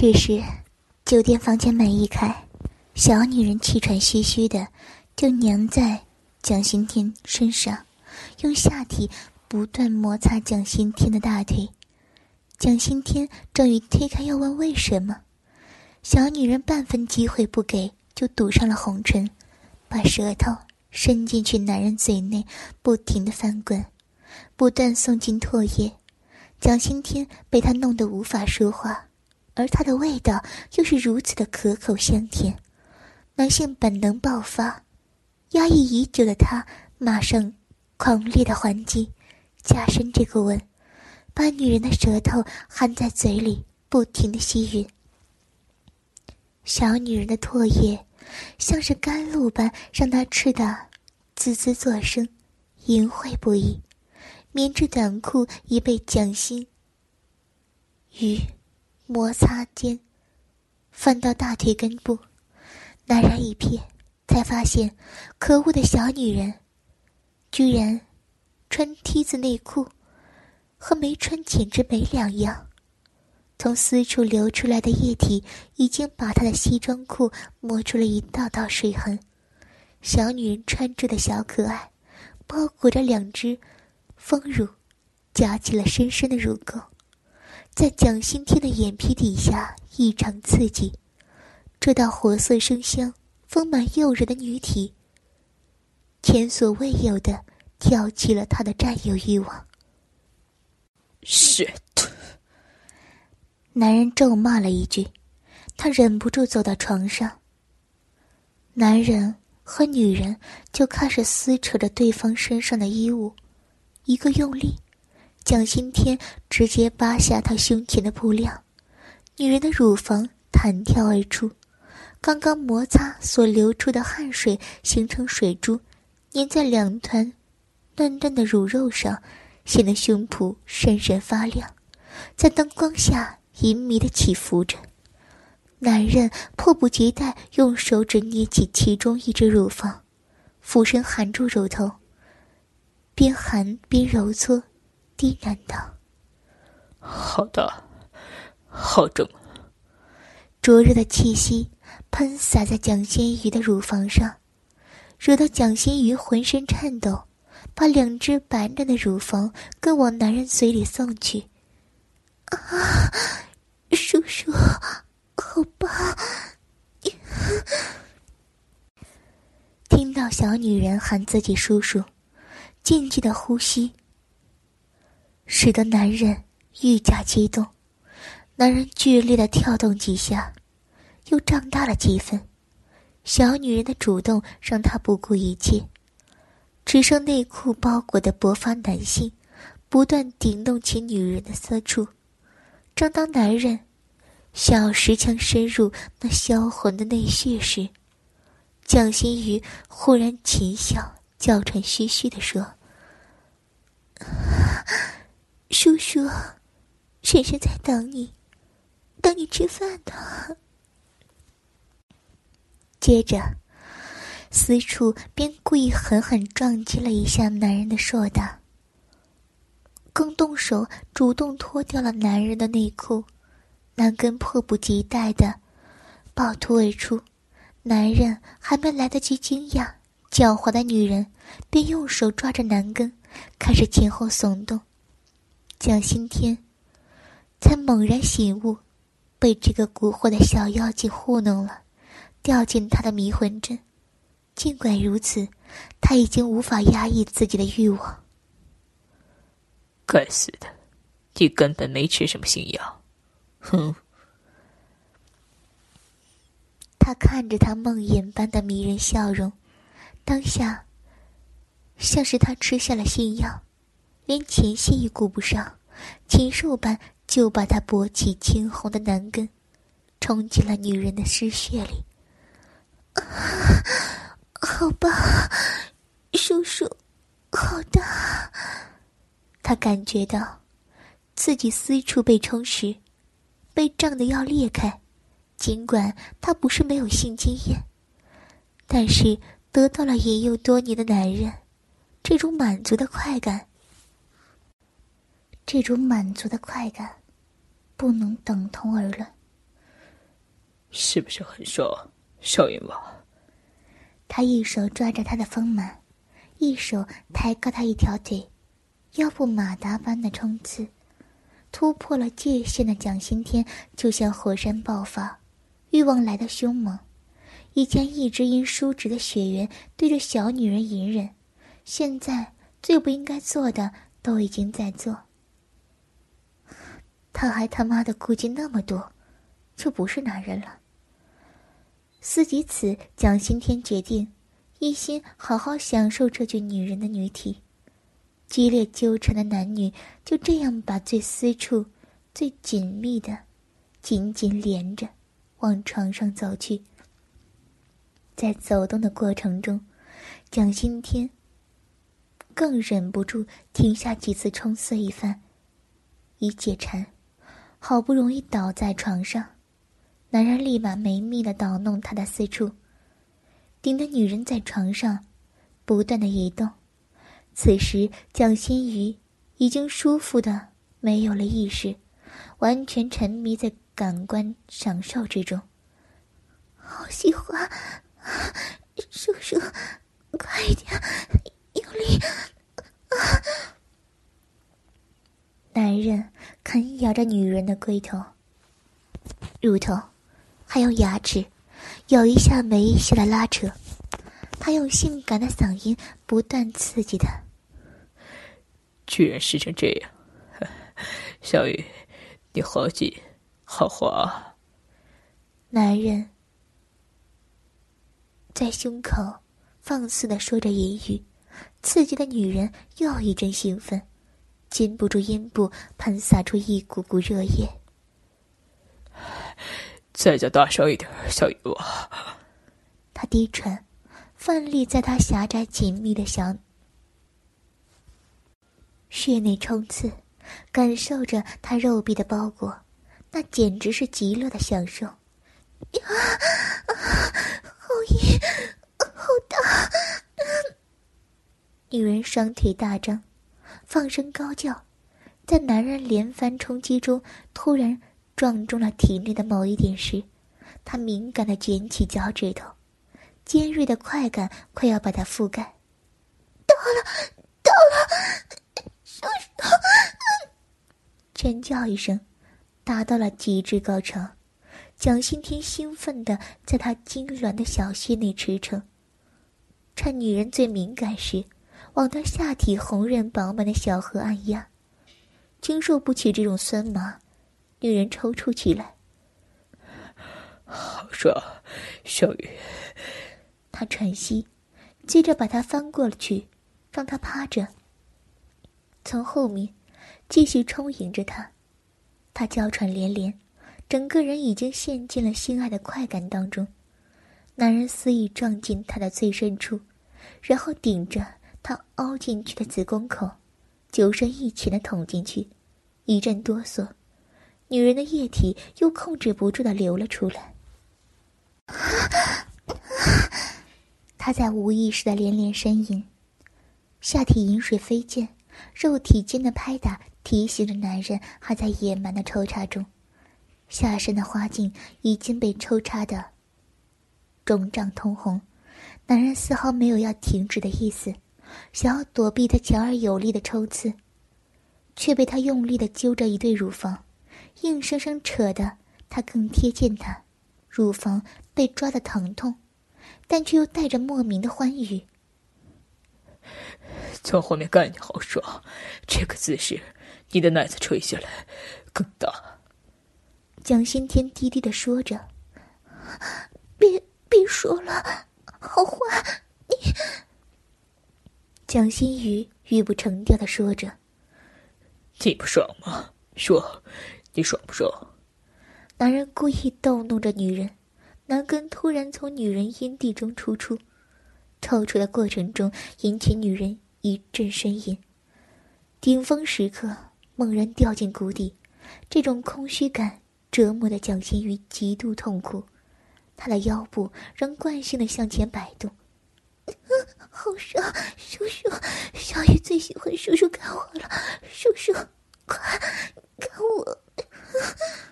这时，酒店房间门一开，小女人气喘吁吁的就粘在蒋新天身上，用下体不断摩擦蒋新天的大腿。蒋新天正欲推开，要问为什么，小女人半分机会不给，就堵上了红唇，把舌头伸进去男人嘴内，不停的翻滚，不断送进唾液。蒋新天被他弄得无法说话。而它的味道又是如此的可口香甜，男性本能爆发，压抑已久的他马上狂烈的还击，加深这个吻，把女人的舌头含在嘴里，不停的吸吮。小女人的唾液像是甘露般让他吃的滋滋作声，淫秽不已。棉质短裤已被蒋欣与。摩擦间，翻到大腿根部，男人一瞥，才发现，可恶的小女人，居然穿梯子内裤，和没穿简直没两样。从私处流出来的液体已经把她的西装裤磨出了一道道水痕。小女人穿着的小可爱，包裹着两只丰乳，夹起了深深的乳沟。在蒋新天的眼皮底下异常刺激，这道活色生香、丰满诱人的女体，前所未有的挑起了他的占有欲望。shit！男人咒骂了一句，他忍不住走到床上。男人和女人就开始撕扯着对方身上的衣物，一个用力。蒋新天直接扒下她胸前的布料，女人的乳房弹跳而出，刚刚摩擦所流出的汗水形成水珠，粘在两团嫩嫩的乳肉上，显得胸脯闪闪发亮，在灯光下淫迷的起伏着。男人迫不及待用手指捏起其中一只乳房，俯身含住乳头，边含边揉搓。低喃道：“好大，好重。”灼热的气息喷洒在蒋欣瑜的乳房上，惹得蒋欣瑜浑身颤抖，把两只白嫩的乳房更往男人嘴里送去。“啊，叔叔，好棒！” 听到小女人喊自己叔叔，静静的呼吸。使得男人愈加激动，男人剧烈的跳动几下，又胀大了几分。小女人的主动让他不顾一切，只剩内裤包裹的薄发男性，不断顶动起女人的私处。正当男人想要石枪深入那销魂的内穴时，蒋新宇忽然轻笑，娇喘吁吁的说。叔叔，婶婶在等你，等你吃饭呢。接着，私处便故意狠狠撞击了一下男人的硕大，更动手主动脱掉了男人的内裤，男根迫不及待的暴突而出。男人还没来得及惊讶，狡猾的女人便用手抓着男根，开始前后耸动。蒋新天才猛然醒悟，被这个蛊惑的小妖精糊弄了，掉进他的迷魂阵。尽管如此，他已经无法压抑自己的欲望。该死的，你根本没吃什么新药！哼！他看着他梦魇般的迷人笑容，当下像是他吃下了新药。连前戏也顾不上，禽兽般就把他勃起青红的男根冲进了女人的尸血里。啊，好棒，叔叔，好大！他感觉到自己私处被充实，被胀得要裂开。尽管他不是没有性经验，但是得到了引诱多年的男人，这种满足的快感。这种满足的快感，不能等同而论。是不是很爽，少爷娃？他一手抓着她的丰满，一手抬高她一条腿，腰部马达般的冲刺，突破了界限的蒋新天就像火山爆发，欲望来的凶猛。以前一直因叔侄的血缘对着小女人隐忍，现在最不应该做的都已经在做。他还他妈的顾忌那么多，就不是男人了。思及此，蒋新天决定一心好好享受这具女人的女体。激烈纠缠的男女就这样把最私处、最紧密的紧紧连着，往床上走去。在走动的过程中，蒋新天更忍不住停下几次冲刺一番，以解馋。好不容易倒在床上，男人立马没命的捣弄他的私处，顶的女人在床上不断的移动。此时，蒋新宇已经舒服的没有了意识，完全沉迷在感官享受之中。好喜欢，叔叔，快一点，用力！啊男人啃咬着女人的龟头、乳头，还有牙齿，有一下没一下的拉扯。他用性感的嗓音不断刺激她。居然湿成这样，小雨，你好紧，好滑。男人在胸口放肆的说着淫语，刺激的女人又一阵兴奋。禁不住阴部喷洒出一股股热液。再叫大声一点，小雨娃。他低喘，奋力在他狭窄紧密的小穴内冲刺，感受着他肉壁的包裹，那简直是极乐的享受。啊，好硬，好大！女人双腿大张。放声高叫，在男人连番冲击中，突然撞中了体内的某一点时，他敏感的卷起脚趾头，尖锐的快感快要把他覆盖。到了，到了！叔叔！尖叫一声，达到了极致高潮。蒋新天兴奋的在他痉挛的小穴内驰骋，趁女人最敏感时。往他下体红润饱满的小河按压，经受不起这种酸麻，女人抽搐起来。好爽，小雨。他喘息，接着把他翻过去，让他趴着。从后面继续充盈着他，他娇喘连连，整个人已经陷进了性爱的快感当中。男人肆意撞进他的最深处，然后顶着。他凹进去的子宫口，九深一浅的捅进去，一阵哆嗦，女人的液体又控制不住的流了出来。他在无意识的连连呻吟，下体饮水飞溅，肉体间的拍打提醒着男人还在野蛮的抽插中，下身的花茎已经被抽插的肿胀通红，男人丝毫没有要停止的意思。想要躲避他强而有力的抽刺，却被他用力的揪着一对乳房，硬生生扯得他更贴近他，乳房被抓的疼痛，但却又带着莫名的欢愉。从后面干你好爽，这个姿势，你的奶子垂下来更大。蒋新天低低的说着：“别别说了，好坏，你。”蒋新宇语不成调的说着：“你不爽吗？说，你爽不爽？”男人故意逗弄着女人，男根突然从女人阴蒂中抽出，抽出的过程中引起女人一阵呻吟。顶峰时刻，猛然掉进谷底，这种空虚感折磨的蒋新宇极度痛苦，他的腰部仍惯性的向前摆动。好爽，叔叔，小雨最喜欢叔叔干我了，叔叔，快干我！